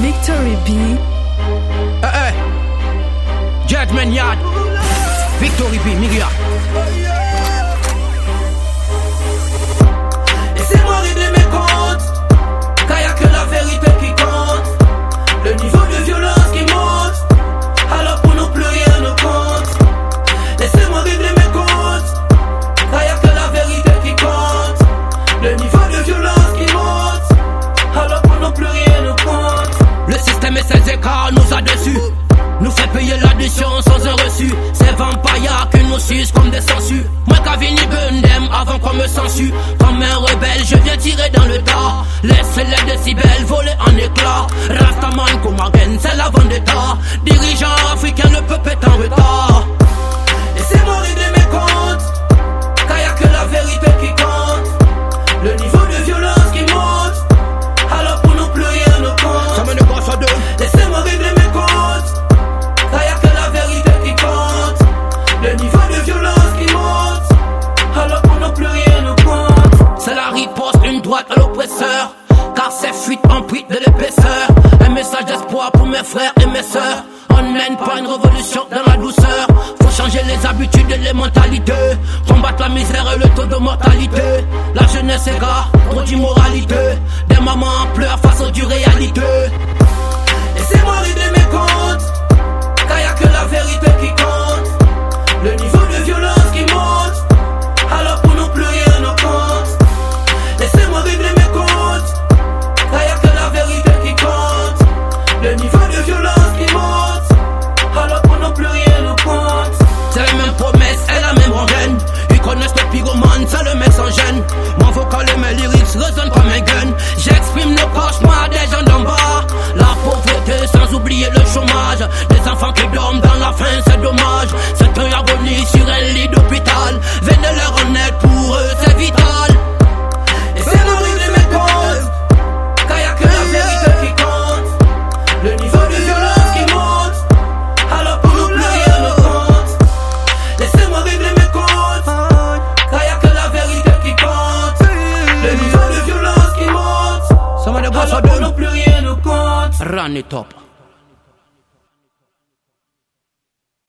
Victory B. Eh eh. Judgment Yard. Victory B, Miria. Sans un reçu. C'est vampires qui nous sucent comme des sangsues. Moi, Kavini Bundem avant qu'on me censure. Comme un rebelle, je viens tirer dans le tas. Laisse les décibels voler en éclats. Rastaman Kumagen, c'est la vendetta. Dirigeant africain, droite à l'oppresseur. Car ces fuites amputent de l'épaisseur. Un message d'espoir pour mes frères et mes sœurs. On mène pas une révolution dans la douceur. Faut changer les habitudes et les mentalités. Combattre la misère et le taux de mortalité. La jeunesse égare, trop d'immoralité. Des mamans pleurent face aux dures réalités. Laissez-moi régler mes violence qui monte, alors pour nous plus rien ne compte. C'est la même promesse et la même rengaine. Ils connaissent le pyromane, ça le met sans gêne. Mon vocal et mes lyrics résonnent comme un gun. J'exprime le cauchemar des gens d'en bas. La pauvreté sans oublier le chômage. Des enfants qui dorment dans la faim, c'est dommage. C'est un agonie Run it up.